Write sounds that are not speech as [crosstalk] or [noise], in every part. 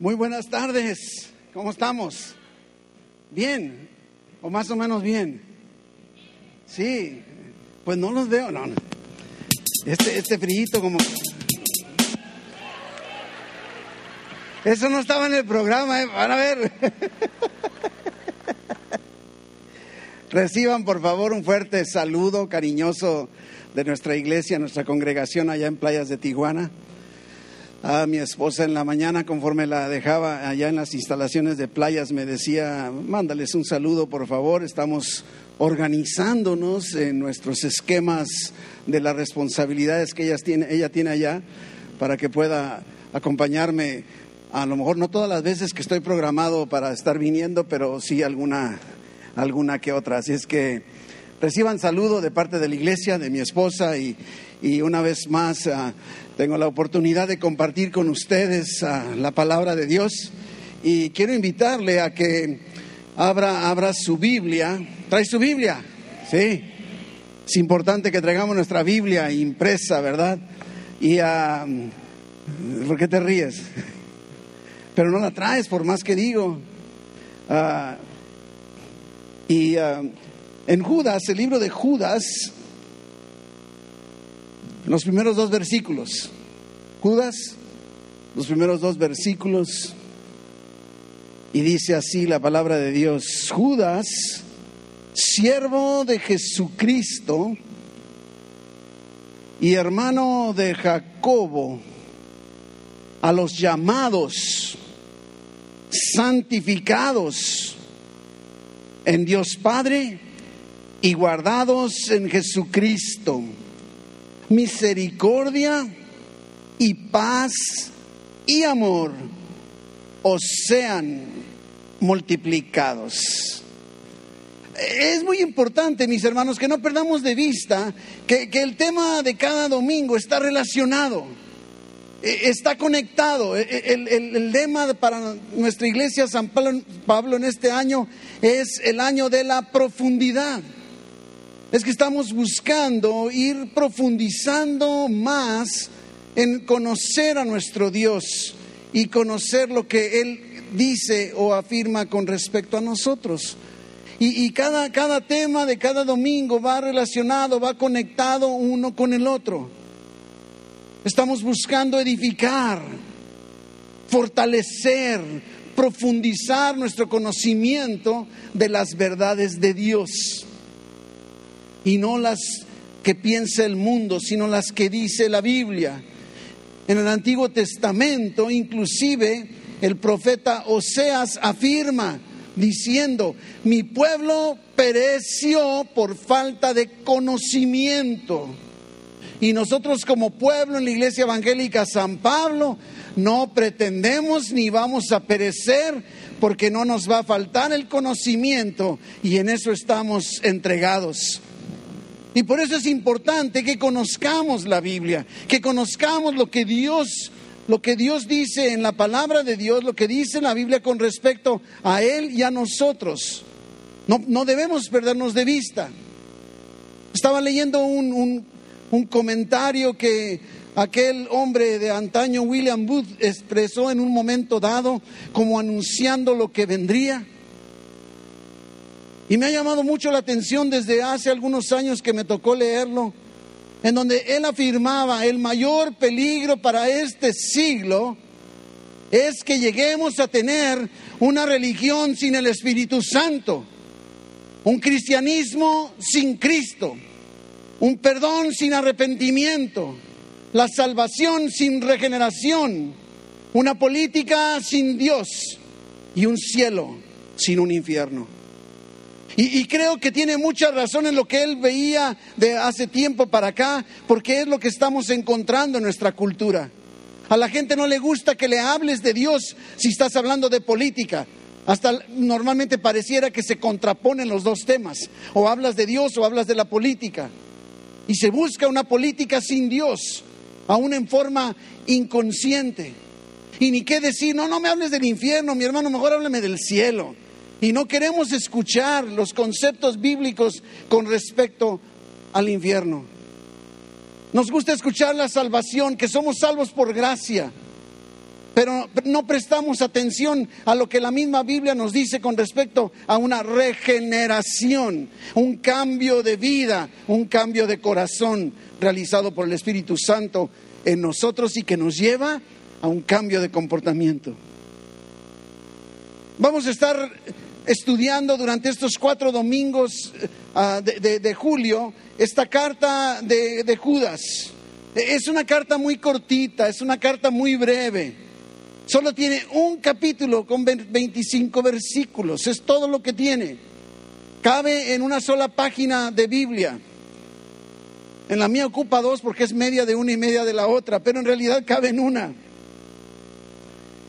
Muy buenas tardes. ¿Cómo estamos? ¿Bien? ¿O más o menos bien? Sí. Pues no los veo, no. no. Este, este frillito como... Eso no estaba en el programa, ¿eh? van a ver. [laughs] Reciban por favor un fuerte saludo cariñoso de nuestra iglesia, nuestra congregación allá en Playas de Tijuana. A mi esposa en la mañana, conforme la dejaba allá en las instalaciones de playas, me decía, mándales un saludo por favor, estamos organizándonos en nuestros esquemas de las responsabilidades que ella tiene, ella tiene allá para que pueda acompañarme, a lo mejor no todas las veces que estoy programado para estar viniendo, pero sí alguna, alguna que otra. Así es que reciban saludo de parte de la iglesia, de mi esposa y, y una vez más uh, tengo la oportunidad de compartir con ustedes uh, la palabra de Dios y quiero invitarle a que abra, abra su Biblia. ¿Trae su Biblia? Sí. Es importante que traigamos nuestra Biblia impresa, ¿verdad? Y uh, ¿por qué te ríes? [laughs] Pero no la traes, por más que digo. y en Judas, el libro de Judas, los primeros dos versículos. Judas, los primeros dos versículos. Y dice así la palabra de Dios. Judas, siervo de Jesucristo y hermano de Jacobo, a los llamados, santificados en Dios Padre y guardados en Jesucristo misericordia y paz y amor os sean multiplicados. Es muy importante, mis hermanos, que no perdamos de vista que, el tema de cada domingo está relacionado, e, está conectado. E, e, el, el, lema para nuestra iglesia San Pablo en este año es el año de la profundidad es que estamos buscando ir profundizando más en conocer a nuestro Dios y conocer lo que Él dice o afirma con respecto a nosotros. Y, cada tema de cada domingo va relacionado, va conectado uno con el otro. Estamos buscando edificar, fortalecer, profundizar nuestro conocimiento de las verdades de Dios y no las que piensa el mundo, sino las que dice la Biblia. En el Antiguo Testamento, inclusive, el profeta Oseas afirma diciendo, mi pueblo pereció por falta de conocimiento. Y nosotros como pueblo en la Iglesia Evangélica San Pablo no pretendemos ni vamos a perecer porque no nos va a faltar el conocimiento y en eso estamos entregados. Y por eso es importante que conozcamos la Biblia, que conozcamos lo que Dios lo que Dios dice en la palabra de Dios, lo que dice la Biblia con respecto a Él y a nosotros. No, no debemos perdernos de vista. Estaba leyendo un, un, un, comentario que aquel hombre de antaño, William Booth, expresó en un momento dado como anunciando lo que vendría. Y me ha llamado mucho la atención desde hace algunos años que me tocó leerlo, en donde él afirmaba, el mayor peligro para este siglo es que lleguemos a tener una religión sin el Espíritu Santo, un cristianismo sin Cristo, un perdón sin arrepentimiento, la salvación sin regeneración, una política sin Dios y un cielo sin un infierno. Y, creo que tiene mucha razón en lo que él veía de hace tiempo para acá, porque es lo que estamos encontrando en nuestra cultura. A la gente no le gusta que le hables de Dios si estás hablando de política. Hasta normalmente pareciera que se contraponen los dos temas. O hablas de Dios o hablas de la política. Y se busca una política sin Dios, aún en forma inconsciente. Y ni qué decir, no, no me hables del infierno, mi hermano, mejor háblame del cielo y no queremos escuchar los conceptos bíblicos con respecto al infierno. Nos gusta escuchar la salvación, que somos salvos por gracia. pero no prestamos atención a lo que la misma Biblia nos dice con respecto a una regeneración, un cambio de vida, un cambio de corazón realizado por el Espíritu Santo en nosotros y que nos lleva a un cambio de comportamiento. Vamos a estar estudiando durante estos cuatro domingos ah, de, julio esta carta de, de Judas. Es una carta muy cortita, es una carta muy breve. Solo tiene un capítulo con 25 versículos, es todo lo que tiene. Cabe en una sola página de Biblia. En la mía ocupa dos porque es media de una y media de la otra, pero en realidad cabe en una.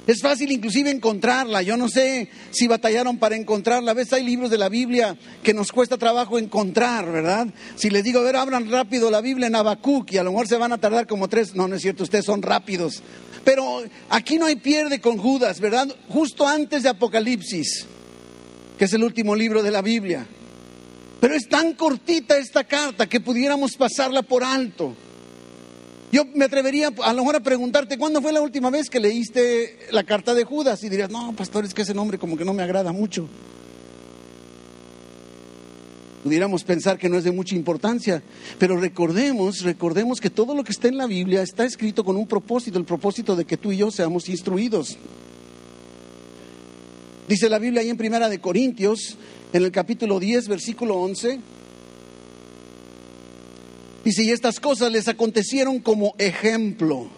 Es fácil inclusive encontrarla. Yo no sé si batallaron para encontrarla. A veces hay libros de la Biblia que nos cuesta trabajo encontrar, ¿verdad? Si les digo, a ver, abran rápido la Biblia en Habacuc y a lo mejor se van a tardar como tres. No, no es cierto, ustedes son rápidos. Pero aquí no hay pierde con Judas, ¿verdad? Justo antes de Apocalipsis, que es el último libro de la Biblia. Pero es tan cortita esta carta que pudiéramos pasarla por alto. Yo me atrevería a lo mejor a preguntarte, ¿cuándo fue la última vez que leíste la carta de Judas? Y dirías, no, pastor, es que ese nombre como que no me agrada mucho. Pudiéramos pensar que no es de mucha importancia, pero recordemos, recordemos que todo lo que está en la Biblia está escrito con un propósito, el propósito de que tú y yo seamos instruidos. Dice la Biblia ahí en Primera de Corintios, en el capítulo 10, versículo 11, y si estas cosas les acontecieron como ejemplo.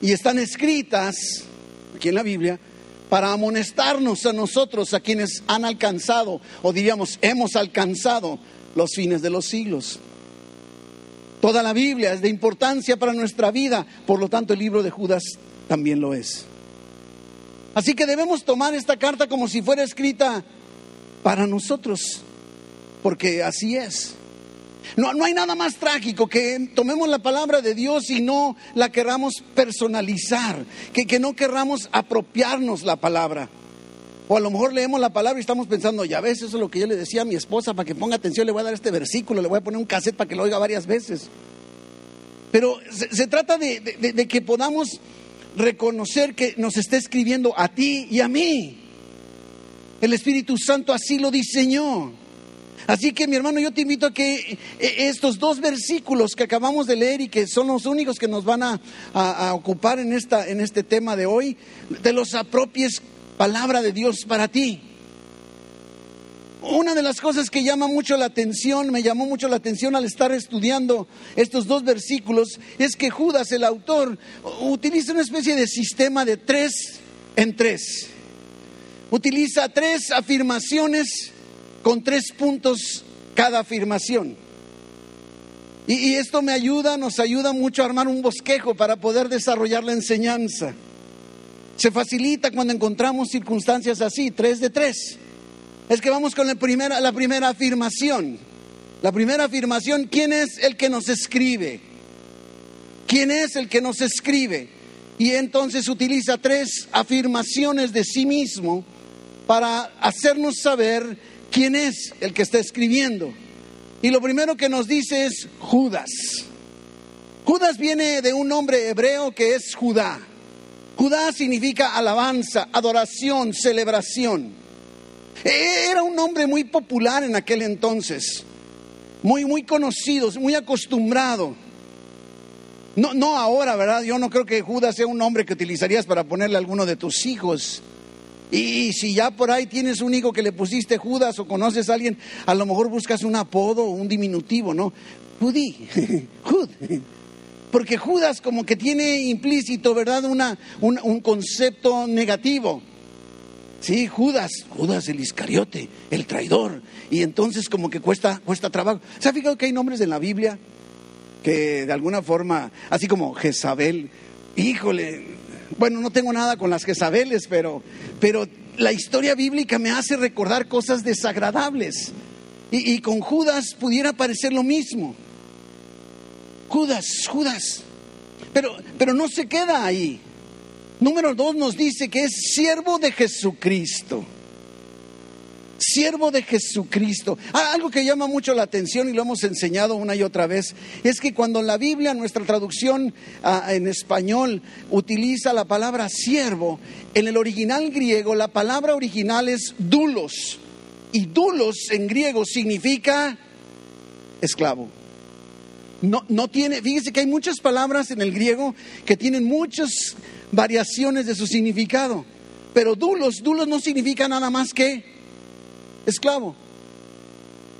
Y están escritas aquí en la Biblia para amonestarnos a nosotros, a quienes han alcanzado, o diríamos, hemos alcanzado los fines de los siglos. Toda la Biblia es de importancia para nuestra vida, por lo tanto el libro de Judas también lo es. Así que debemos tomar esta carta como si fuera escrita para nosotros, porque así es. No, no hay nada más trágico que tomemos la palabra de Dios y no la queramos personalizar, que, que no querramos apropiarnos la palabra. O a lo mejor leemos la palabra y estamos pensando, ya ves, eso es lo que yo le decía a mi esposa, para que ponga atención, le voy a dar este versículo, le voy a poner un cassette para que lo oiga varias veces. Pero se, trata de, de, que podamos reconocer que nos está escribiendo a ti y a mí. El Espíritu Santo así lo diseñó. Así que mi hermano, yo te invito a que eh, estos dos versículos que acabamos de leer y que son los únicos que nos van a, ocupar en, esta, en este tema de hoy, te los apropies palabra de Dios para ti. Una de las cosas que llama mucho la atención, me llamó mucho la atención al estar estudiando estos dos versículos, es que Judas, el autor, utiliza una especie de sistema de tres en tres. Utiliza tres afirmaciones con tres puntos cada afirmación. Y, esto me ayuda, nos ayuda mucho a armar un bosquejo para poder desarrollar la enseñanza. Se facilita cuando encontramos circunstancias así, tres de tres. Es que vamos con la primera, la primera afirmación. La primera afirmación, ¿quién es el que nos escribe? ¿Quién es el que nos escribe? Y entonces utiliza tres afirmaciones de sí mismo para hacernos saber quién es el que está escribiendo. Y lo primero que nos dice es Judas. Judas viene de un nombre hebreo que es Judá. Judá significa alabanza, adoración, celebración. E-, era un nombre muy popular en aquel entonces, muy, muy conocido, muy acostumbrado. No, no ahora, ¿verdad? Yo no creo que Judas sea un nombre que utilizarías para ponerle a alguno de tus hijos. Y si ya por ahí tienes un hijo que le pusiste Judas o conoces a alguien, a lo mejor buscas un apodo o un diminutivo, ¿no? Judí, [laughs] Jud. Porque Judas como que tiene implícito, ¿verdad? Una, un, concepto negativo. Sí, Judas, Judas el Iscariote, el traidor. Y entonces como que cuesta, cuesta trabajo. ¿Se ha fijado que hay nombres en la Biblia que de alguna forma, así como Jezabel, híjole, bueno, no tengo nada con las Jezabeles, pero, pero la historia bíblica me hace recordar cosas desagradables. Y, y con Judas pudiera parecer lo mismo. Judas, Judas. Pero, pero no se queda ahí. Número dos nos dice que es siervo de Jesucristo. Siervo de Jesucristo. Ah, algo que llama mucho la atención y lo hemos enseñado una y otra vez, es que cuando la Biblia, nuestra traducción ah, en español, utiliza la palabra siervo, en el original griego la palabra original es dulos. Y dulos en griego significa esclavo. No, no tiene, fíjese que hay muchas palabras en el griego que tienen muchas variaciones de su significado. Pero dulos, dulos no significa nada más que esclavo.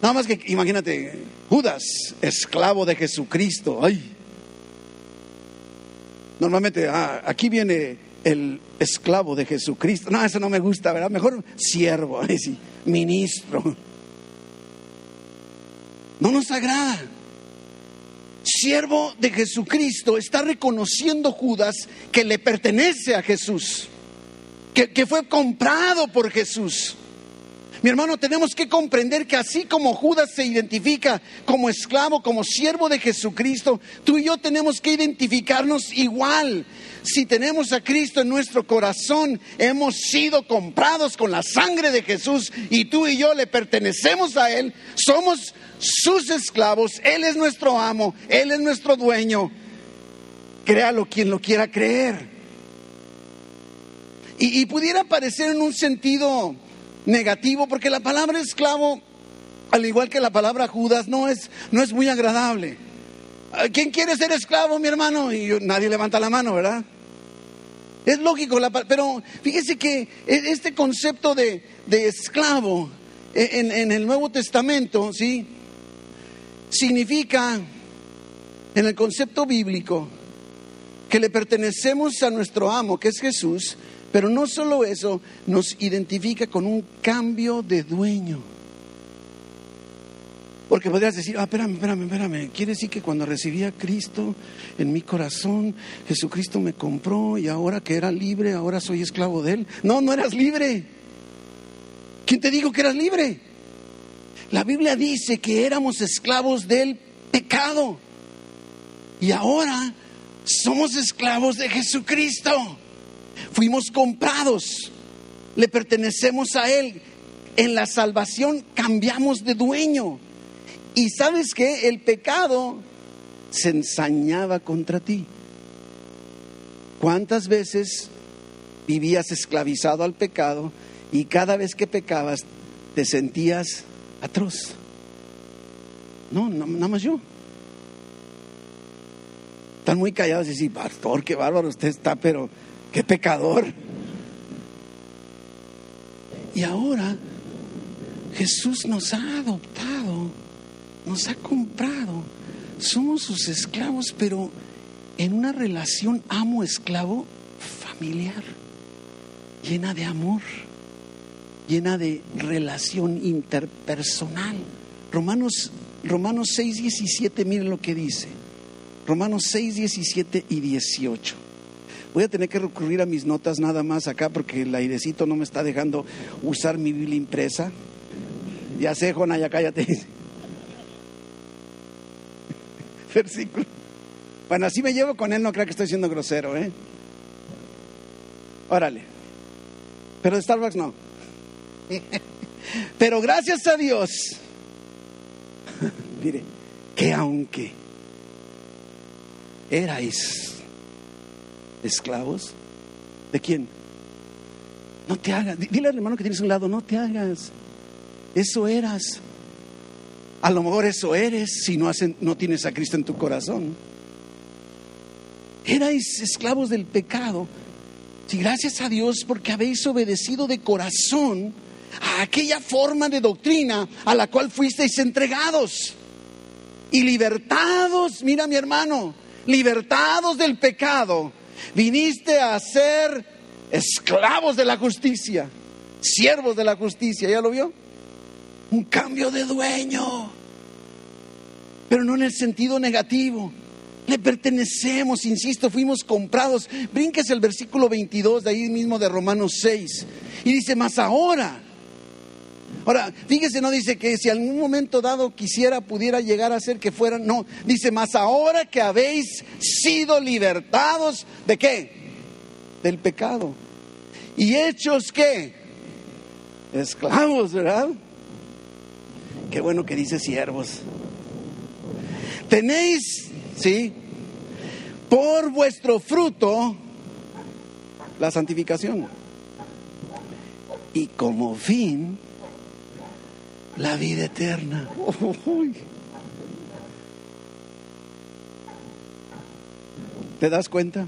Nada más que, imagínate, Judas, esclavo de Jesucristo. Ay. Normalmente, ah, aquí viene el esclavo de Jesucristo. No, eso no me gusta, ¿verdad? Mejor siervo, ministro. No nos agrada. Siervo de Jesucristo está reconociendo Judas que le pertenece a Jesús, que, que fue comprado por Jesús. Mi hermano, tenemos que comprender que así como Judas se identifica como esclavo, como siervo de Jesucristo, tú y yo tenemos que identificarnos igual. Si tenemos a Cristo en nuestro corazón, hemos sido comprados con la sangre de Jesús y tú y yo le pertenecemos a Él, somos sus esclavos, Él es nuestro amo, Él es nuestro dueño. Créalo quien lo quiera creer. Y, pudiera parecer en un sentido negativo, porque la palabra esclavo, al igual que la palabra Judas, no es, no es muy agradable. ¿Quién quiere ser esclavo, mi hermano? Y nadie levanta la mano, ¿verdad? Es lógico, pero fíjese que e, este concepto de, esclavo e, en, en, el Nuevo Testamento, ¿sí? Significa, en el concepto bíblico, que le pertenecemos a nuestro amo, que es Jesús, pero no solo eso, nos identifica con un cambio de dueño. Porque podrías decir, ah, espérame, espérame, espérame. Quiere decir que cuando recibí a Cristo en mi corazón, Jesucristo me compró y ahora que era libre, ahora soy esclavo de Él. No, no eras libre. ¿Quién te dijo que eras libre? La Biblia dice que éramos esclavos del pecado. Y ahora somos esclavos de Jesucristo. Fuimos comprados, le pertenecemos a Él. En la salvación cambiamos de dueño. Y sabes que el pecado se ensañaba contra ti. ¿Cuántas veces vivías esclavizado al pecado y cada vez que pecabas te sentías atroz? No, nada más yo. Están muy callados y dicen, pastor, qué bárbaro usted está, pero qué pecador. Y ahora Jesús nos ha adoptado, nos ha comprado. Somos sus esclavos, pero en una relación amo-esclavo familiar, llena de amor, llena de relación interpersonal. Romanos, Romanos 6, 17, miren lo que dice. Romanos 6, 17 y 18. Voy a tener que recurrir a mis notas nada más acá porque el airecito no me está dejando usar mi Biblia impresa. Ya sé, Jona, ya cállate. [laughs] Versículo. Bueno, así me llevo con él, no creo que estoy siendo grosero, ¿eh? Órale. Pero de Starbucks no. [laughs] Pero gracias a Dios, [laughs] mire, que aunque erais esclavos. ¿De quién? No te hagas. Dile al hermano que tienes a un lado, no te hagas. Eso eras. A lo mejor eso eres si no, no tienes a Cristo en tu corazón. Erais esclavos del pecado. Y gracias a Dios porque habéis obedecido de corazón a aquella forma de doctrina a la cual fuisteis entregados. Y libertados, mira mi hermano, libertados del pecado Viniste a ser esclavos de la justicia, siervos de la justicia, ¿ya lo vio? Un cambio de dueño, pero no en el sentido negativo. Le pertenecemos, insisto, fuimos comprados. Brinques el versículo 22 de ahí mismo de Romanos 6. Y dice, más ahora Ahora, fíjese, no dice que si algún momento dado quisiera, pudiera llegar a ser que fueran, no, dice, más ahora que habéis sido libertados, ¿de qué? Del pecado. ¿Y hechos qué? esclavos, ¿verdad? Qué bueno que dice siervos. Tenéis, ¿sí? Por vuestro fruto la santificación. Y como fin, la vida eterna. ¿Te das cuenta?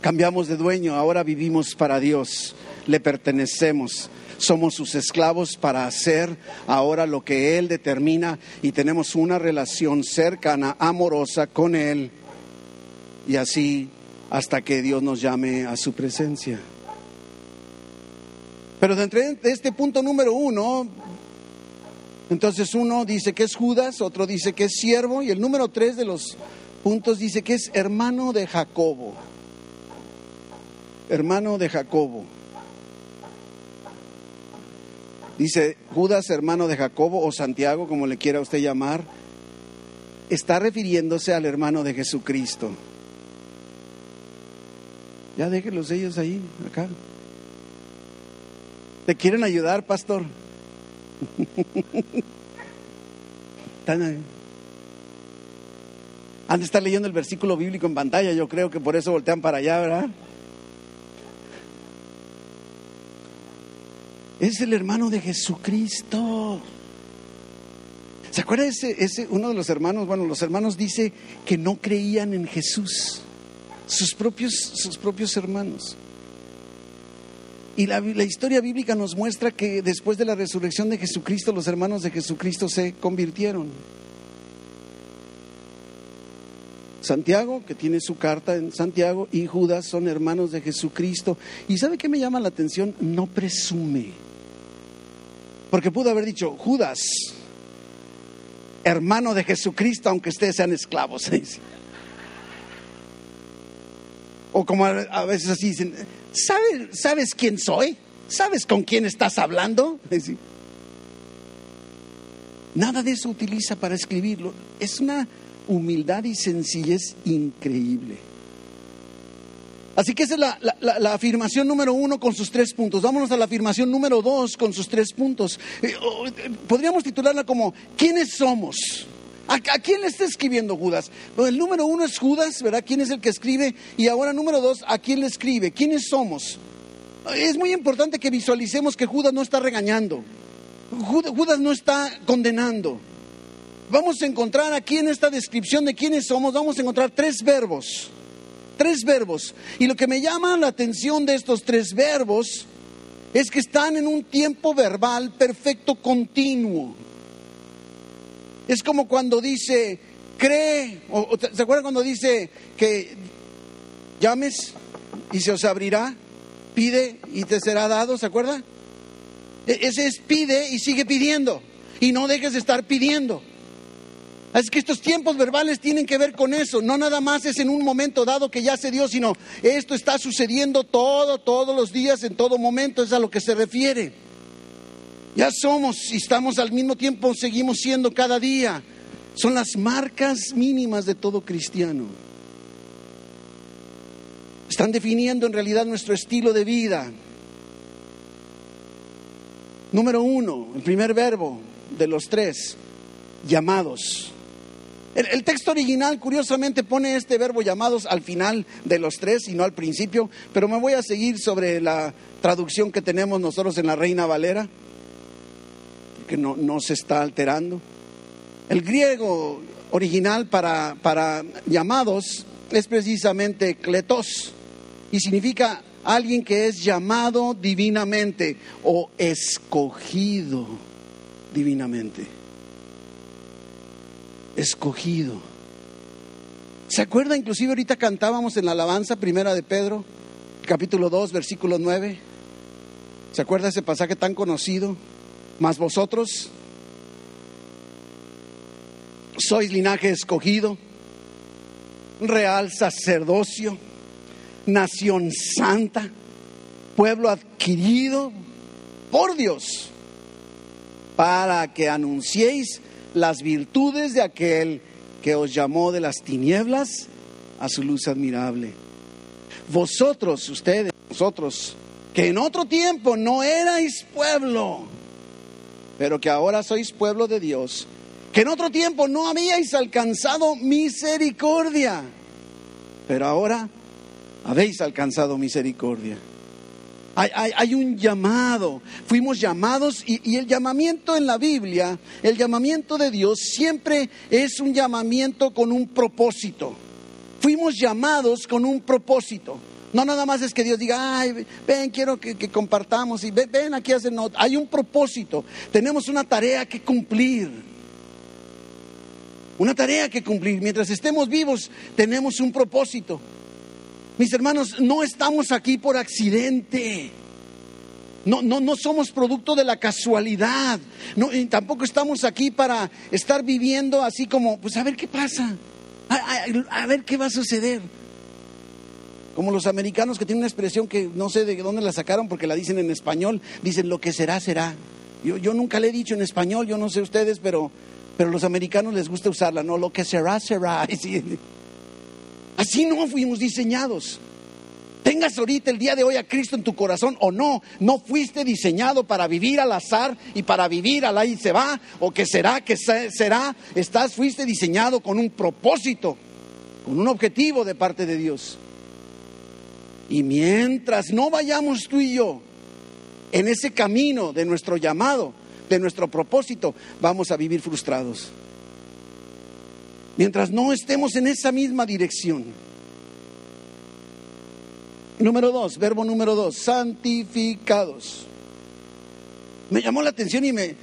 Cambiamos de dueño, ahora vivimos para Dios, le pertenecemos, somos sus esclavos para hacer ahora lo que Él determina y tenemos una relación cercana, amorosa con Él. Y así hasta que Dios nos llame a su presencia. Pero dentro de este punto número uno, entonces uno dice que es Judas, otro dice que es siervo, y el número tres de los puntos dice que es hermano de Jacobo. Hermano de Jacobo. Dice Judas, hermano de Jacobo o Santiago, como le quiera usted llamar, está refiriéndose al hermano de Jesucristo. Ya déjenlos ellos ahí, acá. ¿Te quieren ayudar, pastor? [laughs] Están. Han de estar leyendo el versículo bíblico en pantalla, yo creo que por eso voltean para allá, ¿verdad? Es el hermano de Jesucristo. ¿Se acuerda ese, ese, uno de los hermanos? Bueno, los hermanos dice que no creían en Jesús, sus propios, sus propios hermanos. Y la, historia bíblica nos muestra que después de la resurrección de Jesucristo, los hermanos de Jesucristo se convirtieron. Santiago, que tiene su carta en Santiago, y Judas son hermanos de Jesucristo. ¿Y sabe qué me llama la atención? No presume. Porque pudo haber dicho, Judas, hermano de Jesucristo, aunque ustedes sean esclavos. [laughs] O como a veces así dicen, ¿sabes, ¿sabes quién soy? ¿Sabes con quién estás hablando? [laughs] Nada de eso utiliza para escribirlo. Es una humildad y sencillez increíble. Así que esa es la, afirmación número uno con sus tres puntos. Vámonos a la afirmación número dos con sus tres puntos. Eh, eh, podríamos titularla como ¿quiénes somos? ¿A, quién le está escribiendo Judas? el número uno es Judas, ¿verdad? ¿Quién es el que escribe? Y ahora número dos, ¿a quién le escribe? ¿Quiénes somos? Es muy importante que visualicemos que Judas no está regañando. Judas no está condenando. Vamos a encontrar aquí en esta descripción de quiénes somos, vamos a encontrar tres verbos tres verbos. Y lo que me llama la atención de estos tres verbos es que están en un tiempo verbal perfecto continuo. Es como cuando dice, cree, o, ¿se acuerdan cuando dice que llames y se os abrirá? Pide y te será dado, ¿se acuerda? E, ese es pide y sigue pidiendo. Y no dejes de estar pidiendo. Es que estos tiempos verbales tienen que ver con eso. No nada más es en un momento dado que ya se dio, sino esto está sucediendo todo, todos los días, en todo momento. Es a lo que se refiere. Ya somos y estamos al mismo tiempo, seguimos siendo cada día. Son las marcas mínimas de todo cristiano. Están definiendo en realidad nuestro estilo de vida. Número uno, el primer verbo de los tres, llamados. El, texto original, curiosamente, pone este verbo llamados al final de los tres y no al principio, pero me voy a seguir sobre la traducción que tenemos nosotros en la Reina Valera, que no, no se está alterando. El griego original para, para llamados es precisamente kletos y significa alguien que es llamado divinamente o escogido divinamente escogido. ¿Se acuerda? Inclusive ahorita cantábamos en la alabanza primera de Pedro, capítulo 2, versículo 9. ¿Se acuerda ese pasaje tan conocido? Mas vosotros sois linaje escogido, real sacerdocio, nación santa, pueblo adquirido por Dios, para que anunciéis las virtudes de aquel que os llamó de las tinieblas a su luz admirable. Vosotros, ustedes, nosotros, que en otro tiempo no erais pueblo, pero que ahora sois pueblo de Dios, que en otro tiempo no habíais alcanzado misericordia, pero ahora habéis alcanzado misericordia. Hay, un llamado, fuimos llamados y, el llamamiento en la Biblia, el llamamiento de Dios siempre es un llamamiento con un propósito. Fuimos llamados con un propósito. No nada más es que Dios diga, ay, ven, quiero que, compartamos y ven, ven aquí hacen nota. Hay un propósito, tenemos una tarea que cumplir. Una tarea que cumplir. Mientras estemos vivos, tenemos un propósito. Mis hermanos, no estamos aquí por accidente. No, no, no somos producto de la casualidad. No, tampoco estamos aquí para estar viviendo así como, pues a ver qué pasa. a ver qué va a suceder. Como los americanos que tienen una expresión que no sé de dónde la sacaron porque la dicen en español, dicen lo que será, será. Yo, yo nunca le he dicho en español, yo no sé ustedes, pero, pero los americanos les gusta usarla, no, lo que será, será. [laughs] Así no fuimos diseñados. Tengas ahorita el día de hoy a Cristo en tu corazón o no, no fuiste diseñado para vivir al azar y para vivir al ahí se va o que será, que será. Estás, fuiste diseñado con un propósito, con un objetivo de parte de Dios. Y mientras no vayamos tú y yo en ese camino de nuestro llamado, de nuestro propósito, vamos a vivir frustrados. Mientras no estemos en esa misma dirección. Número dos, verbo número dos, santificados. Me llamó la atención y me,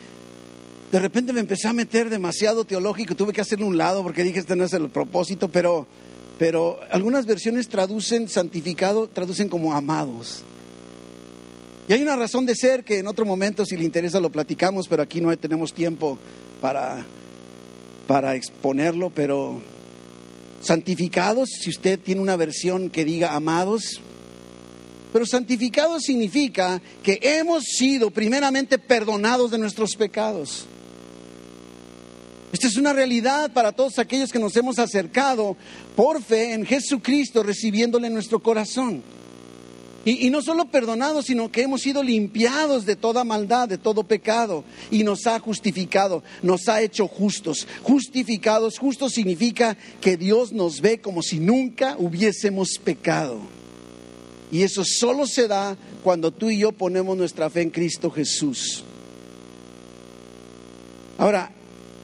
de repente me empecé a meter demasiado teológico, tuve que hacerlo un lado porque dije, este no es el propósito, pero pero algunas versiones traducen santificado, traducen como amados. Y hay una razón de ser que en otro momento, si le interesa, lo platicamos, pero aquí no tenemos tiempo para, para exponerlo, pero santificados, si usted tiene una versión que diga amados, pero santificados significa que hemos sido primeramente perdonados de nuestros pecados. Esta es una realidad para todos aquellos que nos hemos acercado por fe en Jesucristo, recibiéndole en nuestro corazón. Y, no solo perdonados, sino que hemos sido limpiados de toda maldad, de todo pecado, y nos ha justificado, nos ha hecho justos. Justificados, justos significa que Dios nos ve como si nunca hubiésemos pecado. Y eso solo se da cuando tú y yo ponemos nuestra fe en Cristo Jesús. Ahora,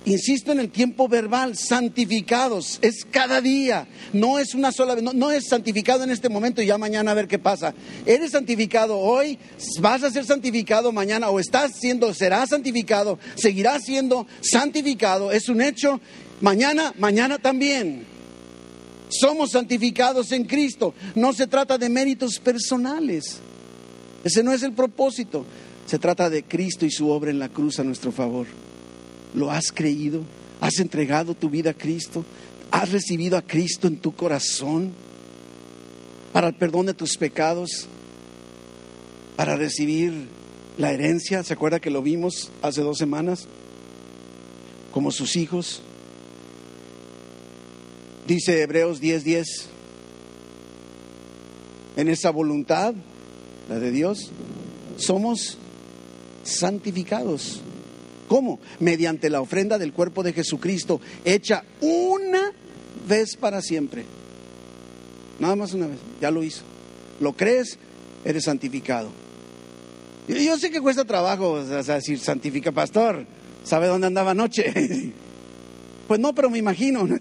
Insisto en el tiempo verbal, santificados, es cada día, no es una sola vez, no, es santificado en este momento y ya mañana a ver qué pasa. Eres santificado hoy, vas a ser santificado mañana o estás siendo, serás santificado, seguirás siendo santificado, es un hecho, mañana, mañana también. Somos santificados en Cristo, no se trata de méritos personales, ese no es el propósito, se trata de Cristo y su obra en la cruz a nuestro favor. ¿Lo has creído? ¿Has entregado tu vida a Cristo? ¿Has recibido a Cristo en tu corazón para el perdón de tus pecados? Para recibir la herencia, ¿se acuerda que lo vimos hace dos semanas? Como sus hijos. Dice Hebreos 10:10, 10, en esa voluntad, la de Dios, somos santificados ¿Cómo? Mediante la ofrenda del cuerpo de Jesucristo, hecha una vez para siempre. Nada más una vez, ya lo hizo. ¿Lo crees? Eres santificado. Yo sé que cuesta trabajo decir santifica pastor. ¿Sabe dónde andaba anoche? [laughs] Pues no, pero me imagino. [laughs]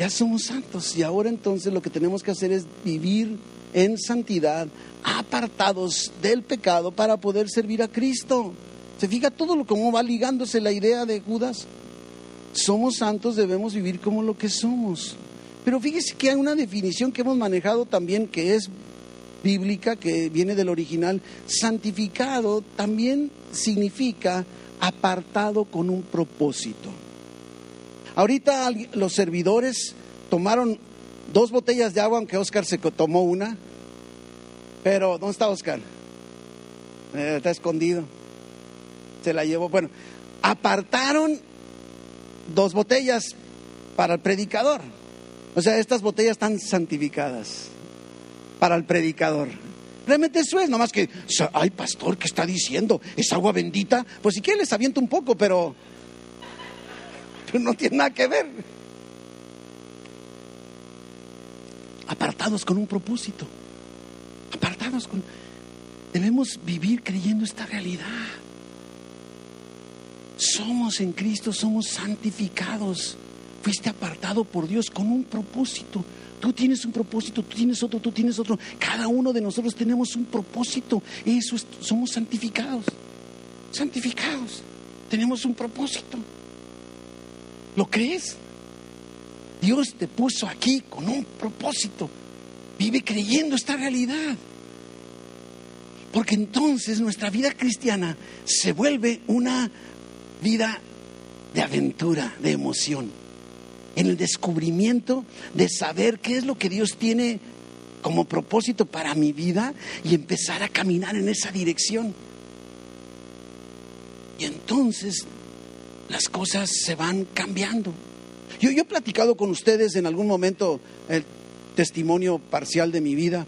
Ya somos santos y ahora entonces lo que tenemos que hacer es vivir en santidad apartados del pecado para poder servir a Cristo. ¿Se fija todo lo cómo va ligándose la idea de Judas? Somos santos, debemos vivir como lo que somos. Pero fíjese que hay una definición que hemos manejado también que es bíblica, que viene del original. Santificado también significa apartado con un propósito. Ahorita los servidores tomaron dos botellas de agua, aunque Oscar se tomó una, pero, ¿dónde está Oscar? Eh, está escondido. Se la llevó. Bueno, apartaron dos botellas para el predicador. O sea, estas botellas están santificadas. para el predicador. Realmente eso es, nomás que, ay pastor, ¿qué está diciendo? ¿Es agua bendita? Pues si quiere les aviento un poco, pero, pero no tiene nada que ver. Apartados con un propósito, Debemos vivir creyendo esta realidad. Somos en Cristo, somos santificados. Fuiste apartado por Dios con un propósito. Tú tienes un propósito, tú tienes otro, tú tienes otro. Cada uno de nosotros tenemos un propósito. Eso somos santificados. Santificados. Tenemos un propósito. ¿Lo crees? Dios te puso aquí con un propósito. Vive creyendo esta realidad. Porque entonces nuestra vida cristiana se vuelve una vida de aventura, de emoción en el descubrimiento de saber qué es lo que Dios tiene como propósito para mi vida y empezar a caminar en esa dirección. Y entonces las cosas se van cambiando. Yo, he platicado con ustedes en algún momento el testimonio parcial de mi vida,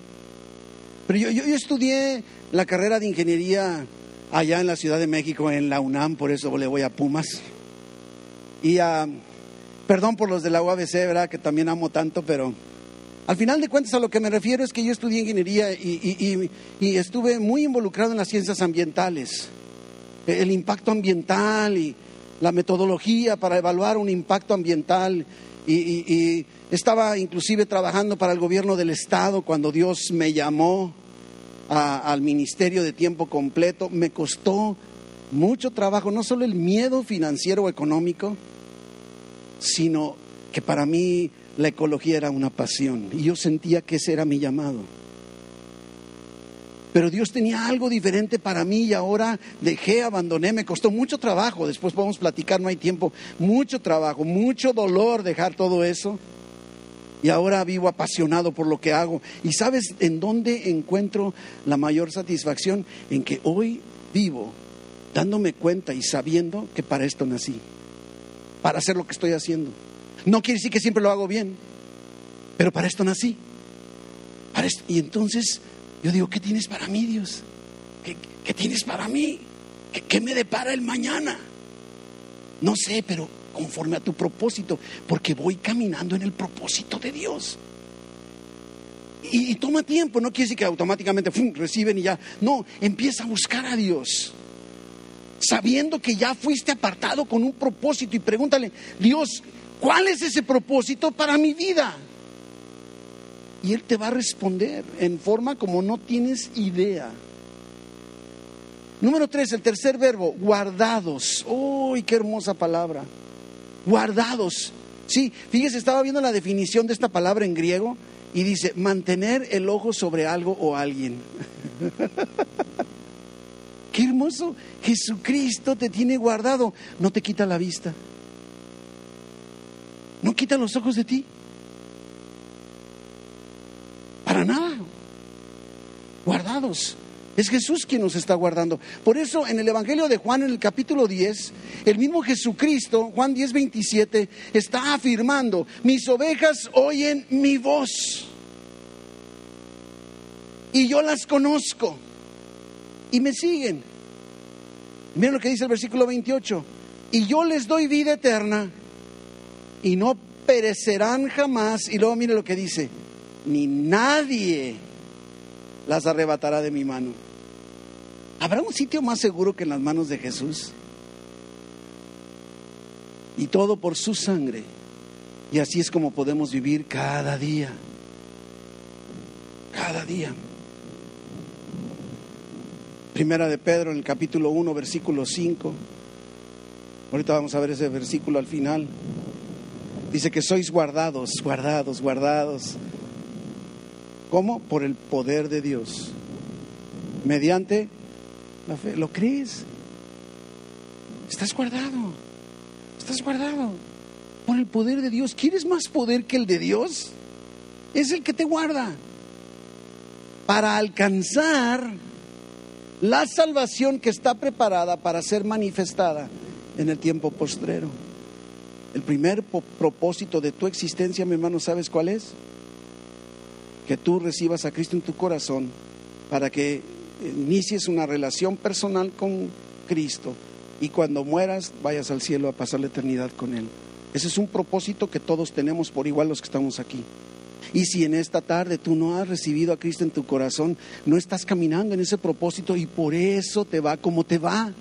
pero yo, yo, estudié la carrera de ingeniería allá en la Ciudad de México, en la UNAM, por eso le voy a Pumas. Y a Perdón por los de la UABC, ¿verdad? Que también amo tanto, pero al final de cuentas a lo que me refiero es que yo estudié ingeniería y, estuve muy involucrado en las ciencias ambientales. El impacto ambiental y la metodología para evaluar un impacto ambiental. Y, estaba inclusive trabajando para el gobierno del Estado cuando Dios me llamó al ministerio de tiempo completo. Me costó mucho trabajo, no solo el miedo financiero o económico, sino que para mí la ecología era una pasión y yo sentía que ese era mi llamado. Pero Dios tenía algo diferente para mí y ahora dejé, abandoné, me costó mucho trabajo, después podemos platicar, no hay tiempo, mucho trabajo, mucho dolor dejar todo eso. Y ahora vivo apasionado por lo que hago. ¿Y sabes en dónde encuentro la mayor satisfacción? En que hoy vivo dándome cuenta y sabiendo que para esto nací para hacer lo que estoy haciendo. No quiere decir que siempre lo hago bien, pero para esto nací. Para Y entonces yo digo, ¿qué tienes para mí, Dios? ¿Qué, tienes para mí? ¿Qué, ¿Qué me depara el mañana? No sé, pero conforme a tu propósito, porque voy caminando en el propósito de Dios. Y, toma tiempo, no quiere decir que automáticamente reciben y ya. No, empieza a buscar a Dios sabiendo que ya fuiste apartado con un propósito y pregúntale, Dios, ¿cuál es ese propósito para mi vida? Y Él te va a responder en forma como no tienes idea. Número tres, el tercer verbo, guardados. ¡Uy, qué hermosa palabra! Guardados. Sí, fíjese, estaba viendo la definición de esta palabra en griego y dice, mantener el ojo sobre algo o alguien. [laughs] Qué hermoso. Jesucristo te tiene guardado. No te quita la vista. No quita los ojos de ti. Para nada. Es Jesús quien nos está guardando. Por eso en el Evangelio de Juan, en el capítulo 10, el mismo Jesucristo, Juan 10, 27, está afirmando, mis ovejas oyen mi voz. Y yo las conozco y me siguen. Miren lo que dice el versículo 28. Y yo les doy vida eterna y no perecerán jamás. Y luego mire lo que dice. Ni nadie las arrebatará de mi mano. ¿Habrá un sitio más seguro que en las manos de Jesús? Y todo por su sangre. Y así es como podemos vivir cada día. Cada día. Primera de Pedro en el capítulo 1, versículo 5. Ahorita vamos a ver ese versículo al final. Dice que sois guardados, guardados, guardados. ¿Cómo? Por el poder de Dios. Mediante la fe. ¿Lo crees? Estás guardado. Estás guardado. Por el poder de Dios. ¿Quieres más poder que el de Dios? Es el que te guarda. Para alcanzar la salvación que está preparada para ser manifestada en el tiempo postrero. El primer propósito de tu existencia, mi hermano, ¿sabes cuál es? Que tú recibas a Cristo en tu corazón para que inicies una relación personal con Cristo y cuando mueras vayas al cielo a pasar la eternidad con Él. Ese es un propósito que todos tenemos por igual los que estamos aquí. Y si en esta tarde tú no has recibido a Cristo en tu corazón, no estás caminando en ese propósito y por eso te va como te va.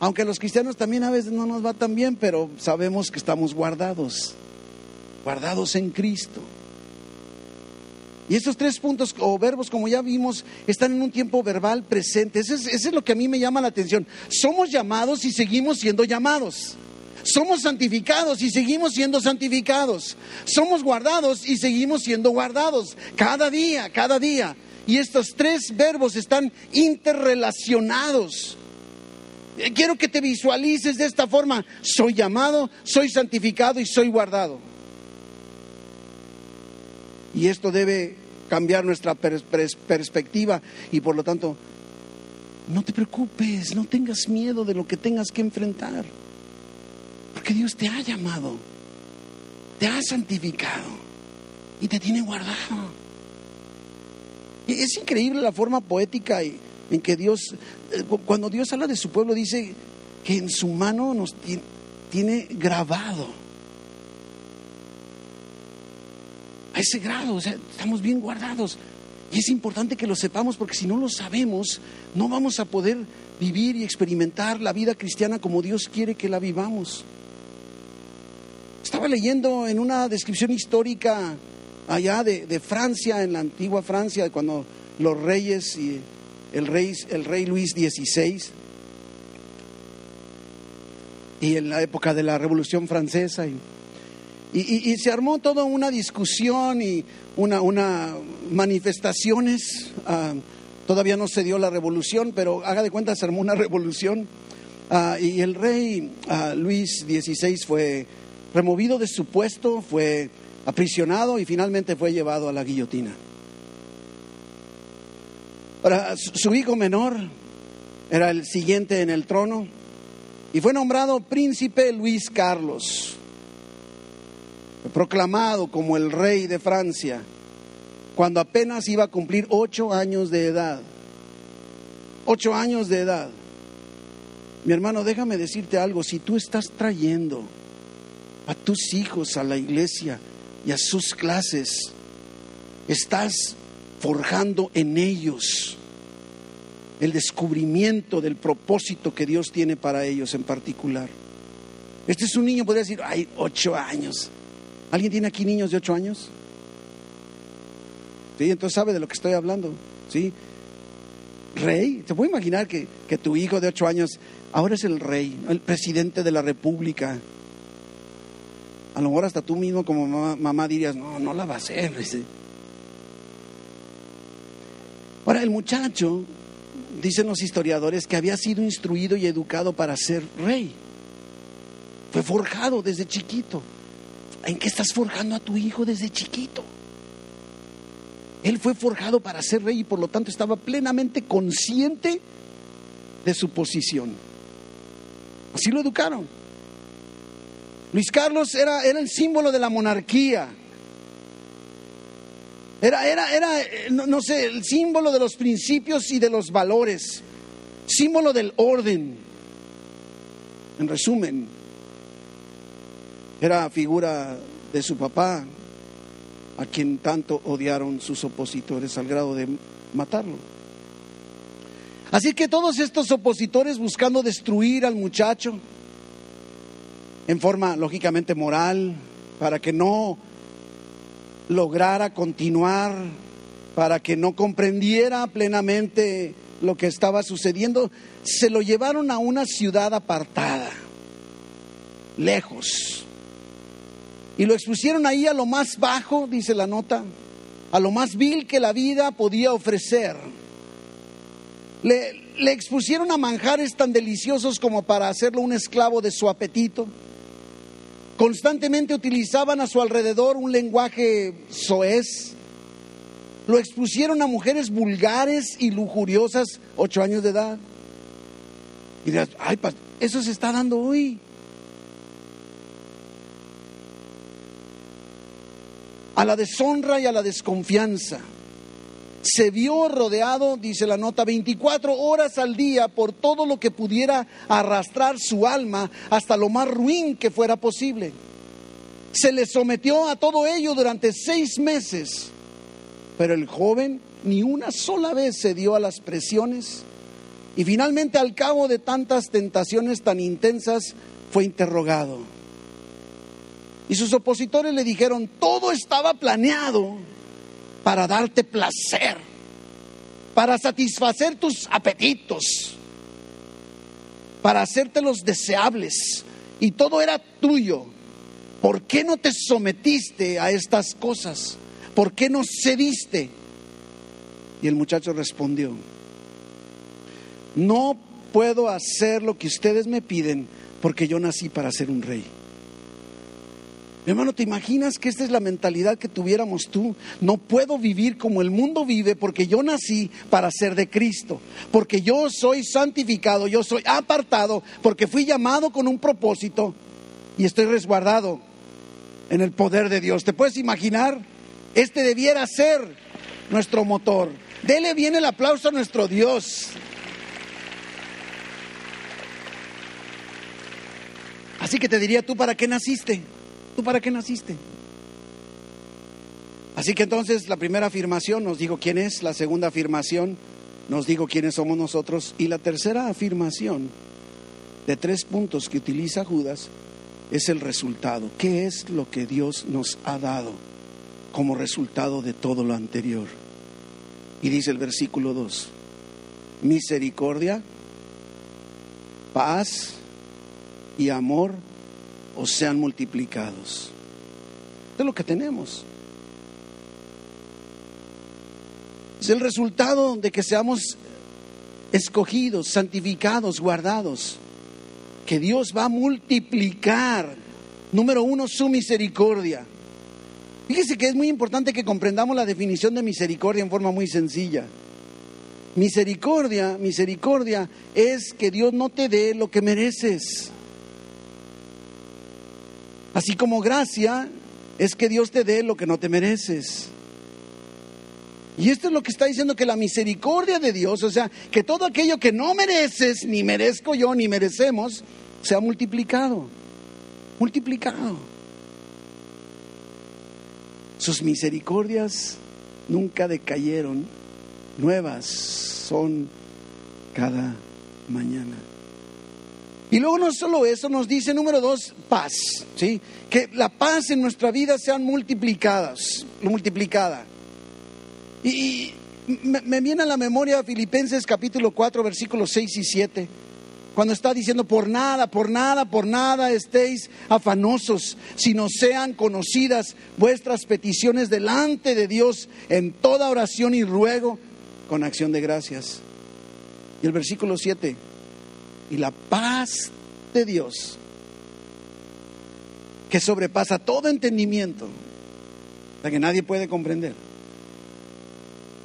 Aunque los cristianos también a veces no nos va tan bien, pero sabemos que estamos guardados, guardados en Cristo. Y estos tres puntos o verbos, como ya vimos, están en un tiempo verbal presente. Eso es, lo que a mí me llama la atención. Somos llamados y seguimos siendo llamados. Somos santificados y seguimos siendo santificados. Somos guardados y seguimos siendo guardados. Cada día, cada día. Y estos tres verbos están interrelacionados. Eh, quiero que te visualices de esta forma. Soy llamado, soy santificado y soy guardado. Y esto debe cambiar nuestra perspectiva y por lo tanto, no te preocupes, no tengas miedo de lo que tengas que enfrentar. Porque Dios te ha llamado, te ha santificado y te tiene guardado. Es increíble la forma poética en que Dios, eh, cuando Dios habla de su pueblo, dice que en su mano nos tiene grabado a ese grado, o sea, estamos bien guardados. Y es importante que lo sepamos porque si no lo sabemos, no vamos a poder vivir y experimentar la vida cristiana como Dios quiere que la vivamos. Estaba leyendo en una descripción histórica allá de, Francia, en la antigua Francia, cuando los reyes y el rey, el rey Luis XVI, y en la época de la Revolución Francesa, y y, se armó toda una discusión y una, una manifestaciones. Ah, todavía no se dio la revolución, pero haga de cuenta, se armó una [laughs] revolución. Ah, y el rey ah, Luis XVI fue removido de su puesto, fue aprisionado y finalmente fue llevado a la guillotina. Ahora, su hijo menor era el siguiente en el trono y fue nombrado príncipe Luis Carlos proclamado como el rey de Francia cuando apenas iba a cumplir ocho años de edad. Ocho años de edad. Mi hermano, déjame decirte algo, si tú estás trayendo a tus hijos a la iglesia y a sus clases, estás forjando en ellos el descubrimiento del propósito que Dios tiene para ellos en particular. Este es un niño, podría decir, hay ocho años. ¿Alguien tiene aquí niños de ocho años? Sí, entonces sabe de lo que estoy hablando. Sí. Rey, te puedo imaginar que, tu hijo de ocho años ahora es el rey, el presidente de la república. A lo mejor hasta tú mismo como mamá, dirías, no, no la va a hacer. [laughs] Ahora, el muchacho, dicen los historiadores, que había sido instruido y educado para ser rey. Fue forjado desde chiquito. ¿En qué estás forjando a tu hijo desde chiquito? Él fue forjado para ser rey y por lo tanto estaba plenamente consciente de su posición. Así lo educaron. Luis Carlos era, el símbolo de la monarquía. Era, era, era no, no sé, el símbolo de los principios y de los valores. Símbolo del orden. En resumen, era figura de su papá, a quien tanto odiaron sus opositores al grado de matarlo. Así que todos estos opositores buscando destruir al muchacho en forma lógicamente moral, para que no lograra continuar, para que no comprendiera plenamente lo que estaba sucediendo, se lo llevaron a una ciudad apartada, lejos, y lo expusieron ahí a lo más bajo, dice la nota, a lo más vil que la vida podía ofrecer. Le, expusieron a manjares tan deliciosos como para hacerlo un esclavo de su apetito. Constantemente utilizaban a su alrededor un lenguaje soez. Lo expusieron a mujeres vulgares y lujuriosas, ocho años de edad. Y dirás, ay, eso se está dando hoy. A la deshonra y a la desconfianza. Se vio rodeado, dice la nota, 24 horas al día por todo lo que pudiera arrastrar su alma hasta lo más ruin que fuera posible. Se le sometió a todo ello durante seis meses, pero el joven ni una sola vez se dio a las presiones y finalmente al cabo de tantas tentaciones tan intensas fue interrogado. Y sus opositores le dijeron, todo estaba planeado para darte placer, para satisfacer tus apetitos, para hacértelos deseables. Y todo era tuyo. ¿Por qué no te sometiste a estas cosas? ¿Por qué no cediste? Y el muchacho respondió, no puedo hacer lo que ustedes me piden porque yo nací para ser un rey. Mi hermano, ¿te imaginas que esta es la mentalidad que tuviéramos tú? No puedo vivir como el mundo vive porque yo nací para ser de Cristo, porque yo soy santificado, yo soy apartado, porque fui llamado con un propósito y estoy resguardado en el poder de Dios. ¿Te puedes imaginar? Este debiera ser nuestro motor. Dele bien el aplauso a nuestro Dios. Así que te diría, ¿tú para qué naciste? ¿Tú para qué naciste? Así que entonces la primera afirmación nos dijo quién es, la segunda afirmación nos dijo quiénes somos nosotros y la tercera afirmación de tres puntos que utiliza Judas es el resultado. ¿Qué es lo que Dios nos ha dado como resultado de todo lo anterior? Y dice el versículo 2, misericordia, paz, y amor os sean multiplicados. Es lo que tenemos. Es el resultado de que seamos escogidos, santificados, guardados. Que Dios va a multiplicar, número uno, su misericordia. Fíjese que es muy importante que comprendamos la definición de misericordia en forma muy sencilla. Misericordia, misericordia es que Dios no te dé lo que mereces. Así como gracia es que Dios te dé lo que no te mereces. Y esto es lo que está diciendo que la misericordia de Dios, o sea, que todo aquello que no mereces, ni merezco yo, ni merecemos, se ha multiplicado. Multiplicado. Sus misericordias nunca decayeron, nuevas son cada mañana. Y luego no solo eso, nos dice número dos, paz, ¿sí? Que la paz en nuestra vida sean multiplicadas, multiplicada. Y, me, viene a la memoria Filipenses capítulo 4, versículos 6 y 7, cuando está diciendo, por nada, por nada, por nada estéis afanosos, sino sean conocidas vuestras peticiones delante de Dios en toda oración y ruego con acción de gracias. Y el versículo 7, y la paz de Dios, que sobrepasa todo entendimiento, la que nadie puede comprender,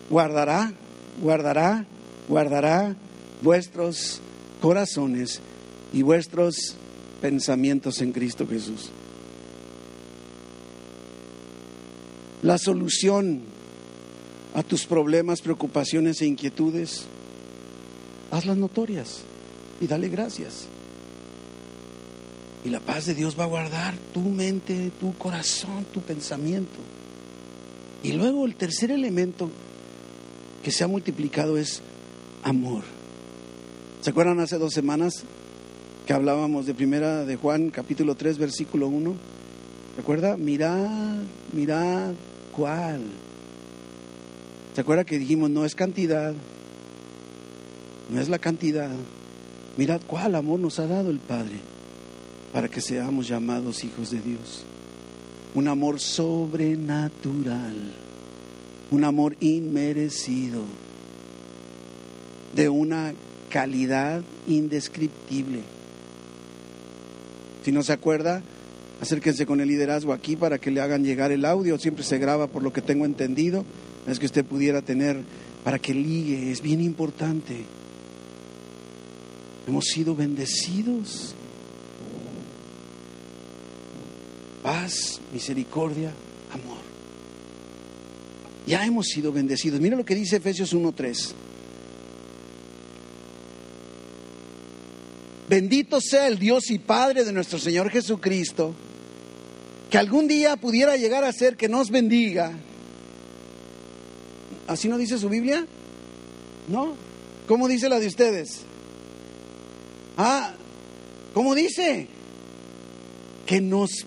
guardará, guardará, guardará vuestros corazones y vuestros pensamientos en Cristo Jesús. La solución a tus problemas, preocupaciones e inquietudes, hazlas notorias y dale gracias. Y la paz de Dios va a guardar tu mente, tu corazón, tu pensamiento. Y luego el tercer elemento que se ha multiplicado es amor. ¿Se acuerdan hace dos semanas que hablábamos de primera de Juan capítulo 3 versículo 1? ¿Se acuerda? Mirad, mirad cuál. ¿Se acuerda que dijimos no es cantidad? No es la cantidad, Mirad cuál amor nos ha dado el Padre para que seamos llamados hijos de Dios. Un amor sobrenatural, un amor inmerecido, de una calidad indescriptible. Si no se acuerda, acérquense con el liderazgo aquí para que le hagan llegar el audio. Siempre se graba por lo que tengo entendido. Es que usted pudiera tener para que ligue, es bien importante. Hemos sido bendecidos. Paz, misericordia, amor. Ya hemos sido bendecidos. Mira lo que dice Efesios 1.3. Bendito sea el Dios y Padre de nuestro Señor Jesucristo, que algún día pudiera llegar a ser que nos bendiga. ¿Así no dice su Biblia? ¿No? ¿Cómo dice la de ustedes? Ah, ¿cómo dice? Que nos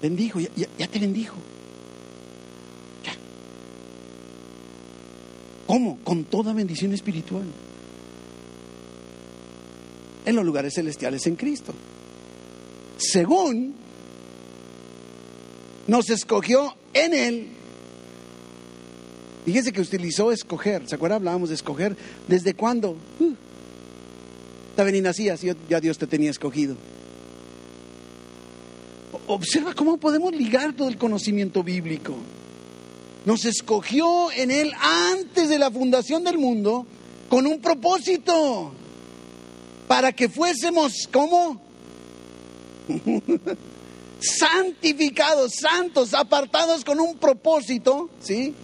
bendijo, ya, te bendijo. Ya. ¿Cómo? Con toda bendición espiritual en los lugares celestiales en Cristo. Según nos escogió en Él. Fíjense que utilizó escoger. ¿Se acuerdan? Hablábamos de escoger. ¿Desde cuándo? Uh, ni nacías, ya Dios te tenía escogido. Observa cómo podemos ligar todo el conocimiento bíblico. Nos escogió en Él antes de la fundación del mundo con un propósito para que fuésemos como [laughs] santificados, santos, apartados con un propósito, ¿sí?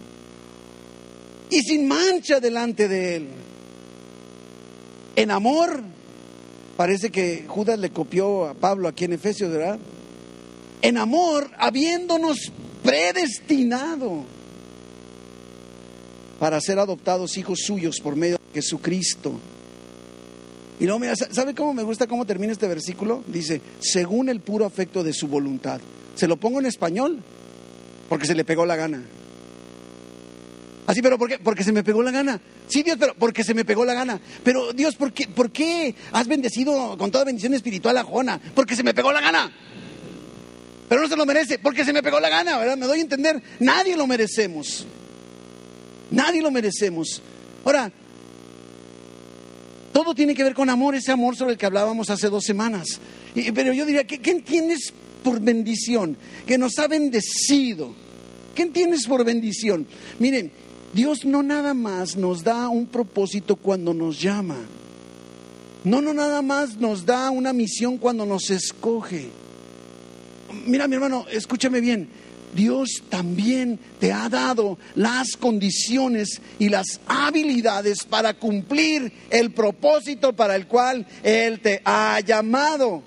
Y sin mancha delante de Él. En amor, parece que Judas le copió a Pablo aquí en Efesios, ¿verdad? En amor, habiéndonos predestinado para ser adoptados hijos suyos por medio de Jesucristo y luego, mira, ¿sabe cómo me gusta cómo termina este versículo? Dice, según el puro afecto de su voluntad. Se lo pongo en español, porque se le pegó la gana. Así, pero ¿por qué? Porque se me pegó la gana. Sí, Dios, pero porque se me pegó la gana. Pero Dios, ¿por qué, ¿por qué has bendecido con toda bendición espiritual a Jona? Porque se me pegó la gana. Pero no se lo merece, porque se me pegó la gana, ¿verdad? Me doy a entender. Nadie lo merecemos. Nadie lo merecemos. Ahora, todo tiene que ver con amor, ese amor sobre el que hablábamos hace dos semanas. pero yo diría, ¿qué, entiendes por bendición? Que nos ha bendecido. ¿Qué entiendes por bendición? Miren, Dios no nada más nos da un propósito cuando nos llama. No, no nada más nos da una misión cuando nos escoge. Mira, mi hermano, escúchame bien. Dios también te ha dado las condiciones y las habilidades para cumplir el propósito para el cual Él te ha llamado.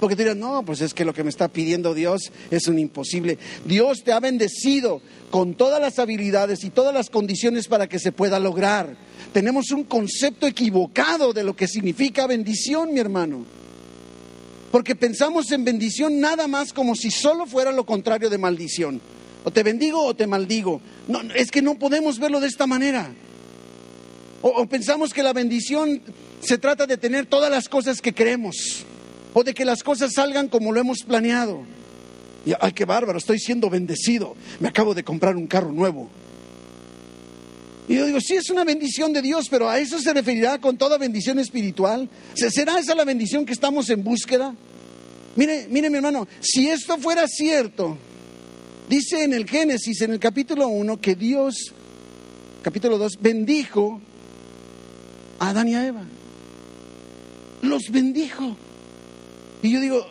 Porque tú dirás, no, pues es que lo que me está pidiendo Dios es un imposible. Dios te ha bendecido con todas las habilidades y todas las condiciones para que se pueda lograr. Tenemos un concepto equivocado de lo que significa bendición, mi hermano. Porque pensamos en bendición nada más como si solo fuera lo contrario de maldición. O te bendigo o te maldigo. No, es que no podemos verlo de esta manera. O, pensamos que la bendición se trata de tener todas las cosas que queremos. O de que las cosas salgan como lo hemos planeado. Y, ay, qué bárbaro, estoy siendo bendecido. Me acabo de comprar un carro nuevo. Y yo digo, sí es una bendición de Dios, pero a eso se referirá con toda bendición espiritual. ¿Será esa la bendición que estamos en búsqueda? Mire, mire mi hermano, si esto fuera cierto, dice en el Génesis, en el capítulo 1, que Dios, capítulo 2, bendijo a Adán y a Eva. Los bendijo. Y yo digo,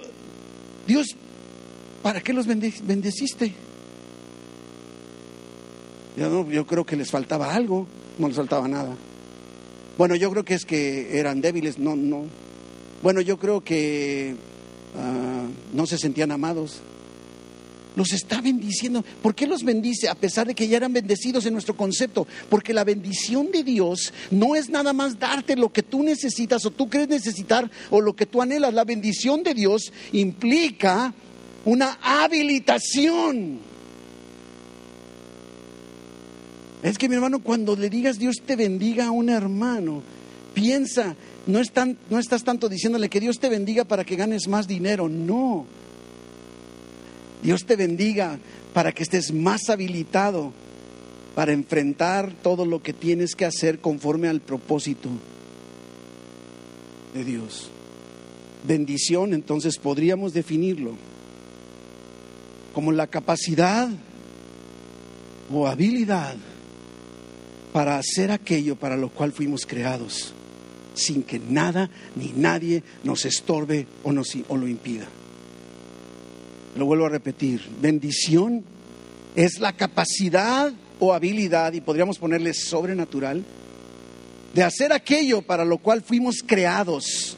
Dios, ¿para qué los bendeciste? Yo, creo que les faltaba algo, no les faltaba nada. Bueno, yo creo que es que eran débiles, no, no. Bueno, yo creo que ah, no se sentían amados. Los está bendiciendo. ¿Por qué los bendice a pesar de que ya eran bendecidos en nuestro concepto? Porque la bendición de Dios no es nada más darte lo que tú necesitas o tú crees necesitar o lo que tú anhelas. La bendición de Dios implica una habilitación Es que mi hermano, cuando le digas Dios te bendiga a un hermano, piensa, no, no estás tanto diciéndole que Dios te bendiga para que ganes más dinero, no. Dios te bendiga para que estés más habilitado para enfrentar todo lo que tienes que hacer conforme al propósito de Dios. Bendición, entonces podríamos definirlo como la capacidad o habilidad para hacer aquello para lo cual fuimos creados, sin que nada ni nadie nos estorbe o, nos, lo impida. Lo vuelvo a repetir, bendición es la capacidad o habilidad, y podríamos ponerle sobrenatural, de hacer aquello para lo cual fuimos creados,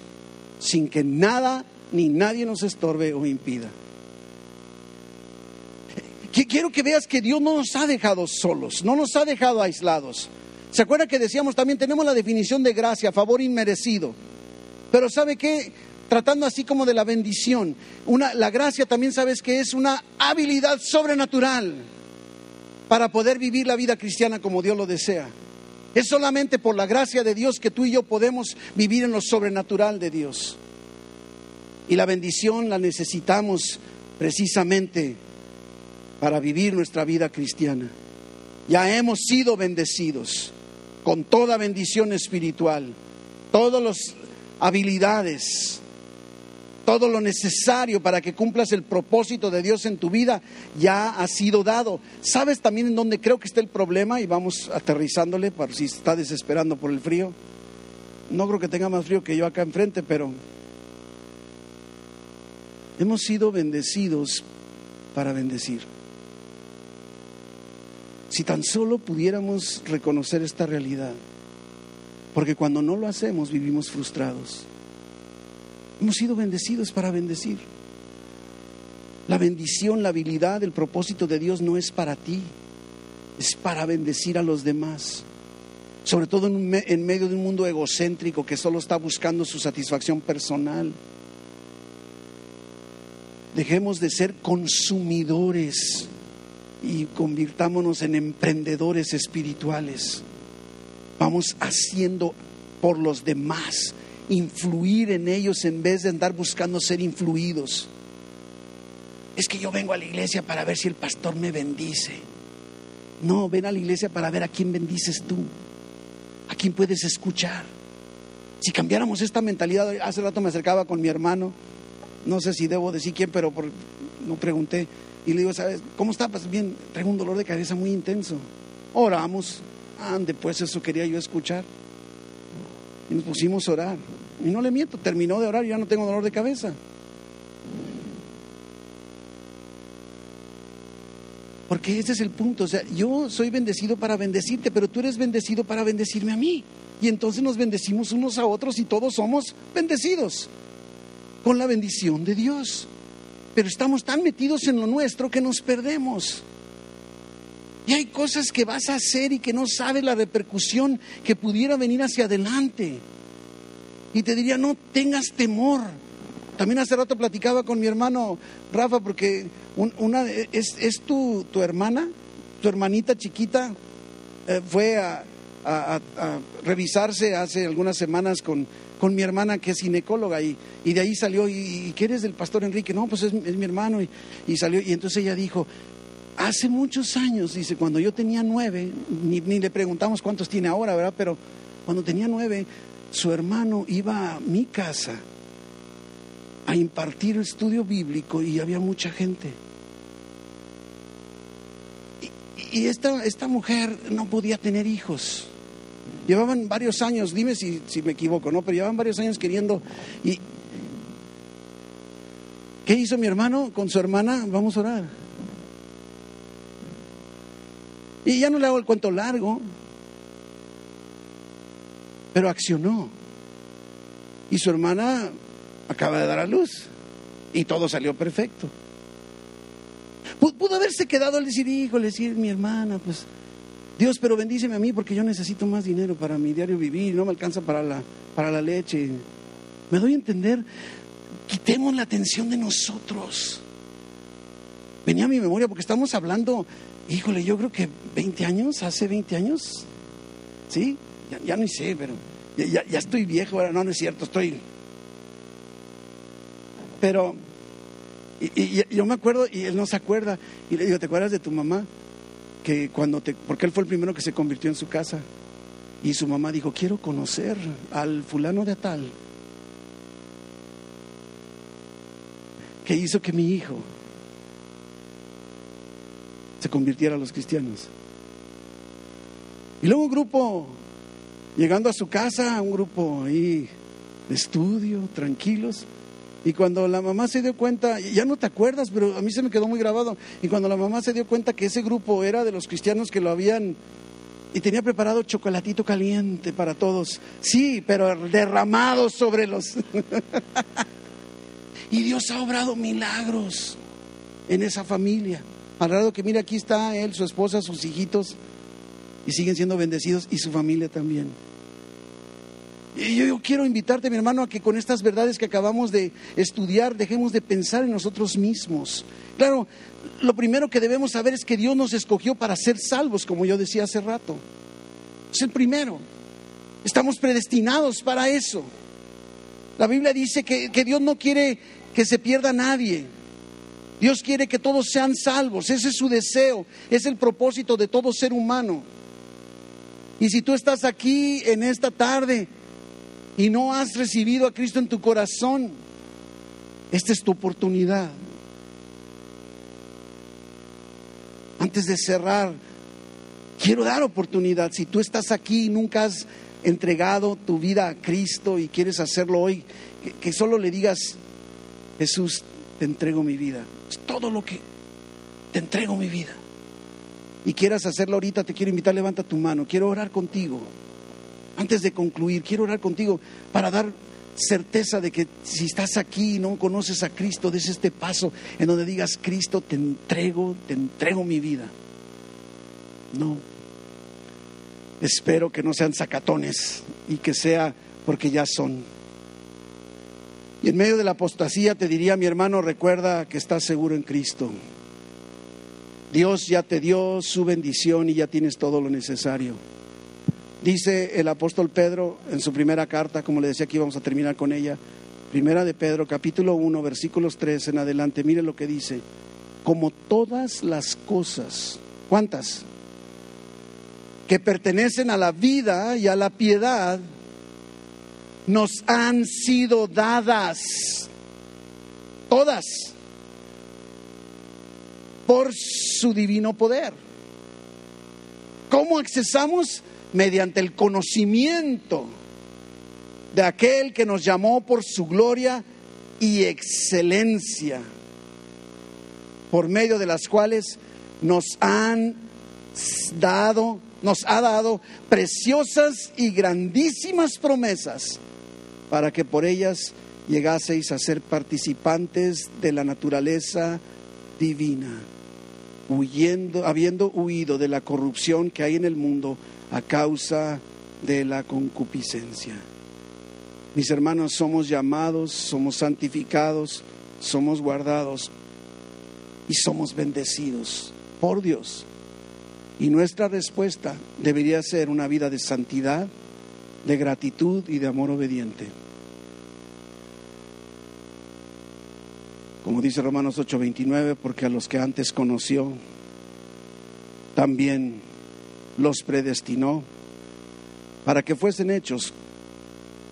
sin que nada ni nadie nos estorbe o impida. Quiero que veas que Dios no nos ha dejado solos, no nos ha dejado aislados. ¿Se acuerda que decíamos también, tenemos la definición de gracia, favor inmerecido? Pero ¿sabe qué? Tratando así como de la bendición, la gracia también sabes que es una habilidad sobrenatural para poder vivir la vida cristiana como Dios lo desea. Es solamente por la gracia de Dios que tú y yo podemos vivir en lo sobrenatural de Dios. Y la bendición la necesitamos precisamente para vivir nuestra vida cristiana. Ya hemos sido bendecidos con toda bendición espiritual, todas las habilidades, todo lo necesario para que cumplas el propósito de Dios en tu vida ya ha sido dado. ¿Sabes también en dónde creo que está el problema? Y vamos aterrizándole para si está desesperando por el frío. No creo que tenga más frío que yo acá enfrente, pero hemos sido bendecidos para bendecir. Si tan solo pudiéramos reconocer esta realidad, porque cuando no lo hacemos vivimos frustrados. Hemos sido bendecidos para bendecir. La bendición, la habilidad, el propósito de Dios no es para ti, es para bendecir a los demás. Sobre todo en, medio de un mundo egocéntrico que solo está buscando su satisfacción personal. Dejemos de ser consumidores y convirtámonos en emprendedores espirituales. Vamos haciendo por los demás influir en ellos en vez de andar buscando ser influidos. Es que yo vengo a la iglesia para ver si el pastor me bendice. No, ven a la iglesia para ver a quién bendices tú, a quién puedes escuchar. Si cambiáramos esta mentalidad, hace rato me acercaba con mi hermano, no sé si debo decir quién, pero no pregunté. Y le digo, ¿sabes cómo está? Pues bien, traigo un dolor de cabeza muy intenso. Oramos, ande, pues eso quería yo escuchar. Y nos pusimos a orar. Y no le miento, terminó de orar y ya no tengo dolor de cabeza. Porque ese es el punto. O sea, yo soy bendecido para bendecirte, pero tú eres bendecido para bendecirme a mí. Y entonces nos bendecimos unos a otros y todos somos bendecidos con la bendición de Dios. Pero estamos tan metidos en lo nuestro que nos perdemos. Y hay cosas que vas a hacer y que no sabes la repercusión que pudiera venir hacia adelante. Y te diría, no tengas temor. También hace rato platicaba con mi hermano Rafa, porque una, es, es tu, tu, hermana, tu hermanita chiquita, eh, fue a, revisarse hace algunas semanas con, con, mi hermana que es ginecóloga y, y de ahí salió, ¿y, qué eres del pastor Enrique? No, pues es, es mi hermano y, y, salió, y entonces ella dijo, Hace muchos años, dice, cuando yo tenía nueve, ni, le preguntamos cuántos tiene ahora, ¿verdad? Pero cuando tenía nueve, su hermano iba a mi casa a impartir estudio bíblico y había mucha gente. Y, esta, esta, mujer no podía tener hijos. Llevaban varios años, dime si, si me equivoco, ¿no? Pero llevaban varios años queriendo. Y, ¿Qué hizo mi hermano con su hermana? Vamos a orar. Y ya no le hago el cuento largo, pero accionó. Y su hermana acaba de dar a luz y todo salió perfecto. Pudo haberse quedado al decir, híjole, decir mi hermana, pues Dios, pero bendíceme a mí porque yo necesito más dinero para mi diario vivir, no me alcanza para la, para la leche. Me doy a entender, quitemos la atención de nosotros. Venía a mi memoria porque estamos hablando Híjole, yo creo que 20 años, hace 20 años, ¿sí? Ya, no sé, pero ya, estoy viejo, ahora no, es cierto, estoy... Pero, y, yo me acuerdo, y él no se acuerda, y le digo, ¿te acuerdas de tu mamá? Que cuando te, porque él fue el primero que se convirtió en su casa, y su mamá dijo, quiero conocer al fulano de tal, que hizo que mi hijo se convirtiera a los cristianos. Y luego un grupo, llegando a su casa, un grupo ahí de estudio, tranquilos, Y cuando la mamá se dio cuenta, ya no te acuerdas, pero a mí se me quedó muy grabado. Y cuando la mamá se dio cuenta que ese grupo era de los cristianos que lo habían y tenía preparado chocolatito caliente para todos. Sí, pero derramado sobre los... [laughs] y Dios ha obrado milagros en esa familia. Al lado que mira, aquí está él, su esposa, sus hijitos, y siguen siendo bendecidos, y su familia también. Y yo, quiero invitarte, mi hermano, a que con estas verdades que acabamos de estudiar dejemos de pensar en nosotros mismos. Claro, lo primero que debemos saber es que Dios nos escogió para ser salvos, como yo decía hace rato. Es el primero. Estamos predestinados para eso. La Biblia dice que, que Dios no quiere que se pierda nadie. Dios quiere que todos sean salvos. Ese es su deseo. Es el propósito de todo ser humano. Y si tú estás aquí en esta tarde y no has recibido a Cristo en tu corazón, esta es tu oportunidad. Antes de cerrar, quiero dar oportunidad. Si tú estás aquí y nunca has entregado tu vida a Cristo y quieres hacerlo hoy, que, solo le digas, Jesús, te entrego mi vida. Es todo lo que te entrego mi vida. Y quieras hacerlo ahorita, te quiero invitar, levanta tu mano. Quiero orar contigo. Antes de concluir, quiero orar contigo para dar certeza de que si estás aquí y no conoces a Cristo, des este paso en donde digas, Cristo, te entrego, te entrego mi vida. No. Espero que no sean sacatones y que sea porque ya son. Y en medio de la apostasía te diría, mi hermano, recuerda que estás seguro en Cristo. Dios ya te dio su bendición y ya tienes todo lo necesario. Dice el apóstol Pedro en su primera carta, como le decía aquí, vamos a terminar con ella. Primera de Pedro, capítulo 1, versículos 3 en adelante. Mire lo que dice. Como todas las cosas, ¿cuántas? Que pertenecen a la vida y a la piedad, nos han sido dadas. Todas. Por su divino poder. ¿Cómo accesamos? mediante el conocimiento de aquel que nos llamó por su gloria y excelencia, por medio de las cuales nos han dado, nos ha dado preciosas y grandísimas promesas para que por ellas llegaseis a ser participantes de la naturaleza divina, huyendo, habiendo huido de la corrupción que hay en el mundo a causa de la concupiscencia. Mis hermanos, somos llamados, somos santificados, somos guardados y somos bendecidos por Dios. Y nuestra respuesta debería ser una vida de santidad, de gratitud y de amor obediente. Como dice Romanos 8:29, porque a los que antes conoció, también los predestinó para que fuesen hechos,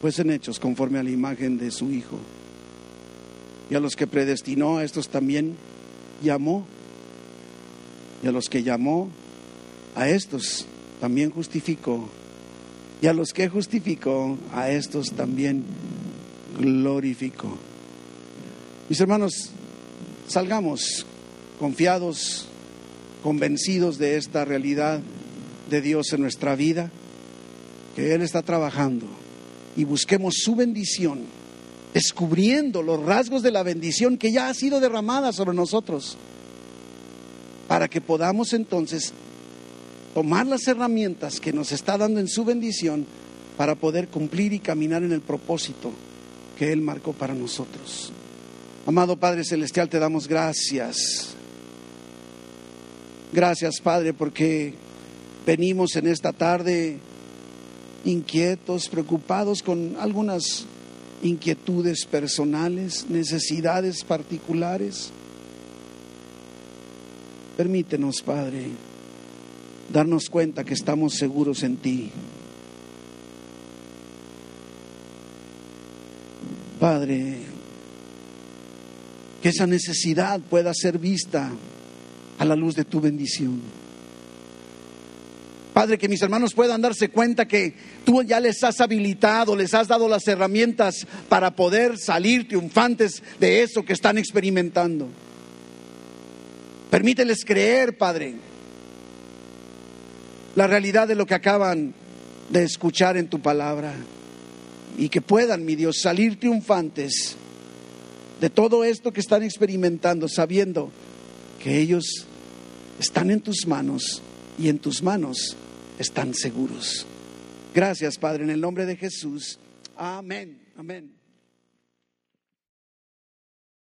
fuesen hechos conforme a la imagen de su Hijo. Y a los que predestinó, a estos también llamó. Y a los que llamó, a estos también justificó. Y a los que justificó, a estos también glorificó. Mis hermanos, salgamos confiados, convencidos de esta realidad de Dios en nuestra vida, que Él está trabajando y busquemos su bendición, descubriendo los rasgos de la bendición que ya ha sido derramada sobre nosotros, para que podamos entonces tomar las herramientas que nos está dando en su bendición para poder cumplir y caminar en el propósito que Él marcó para nosotros. Amado Padre Celestial, te damos gracias. Gracias, Padre, porque venimos en esta tarde inquietos, preocupados con algunas inquietudes personales, necesidades particulares. Permítenos, Padre, darnos cuenta que estamos seguros en ti. Padre, que esa necesidad pueda ser vista a la luz de tu bendición. Padre, que mis hermanos puedan darse cuenta que tú ya les has habilitado, les has dado las herramientas para poder salir triunfantes de eso que están experimentando. Permíteles creer, Padre, la realidad de lo que acaban de escuchar en tu palabra y que puedan, mi Dios, salir triunfantes de todo esto que están experimentando, sabiendo que ellos están en tus manos y en tus manos están seguros. Gracias, Padre, en el nombre de Jesús. Amén. Amén.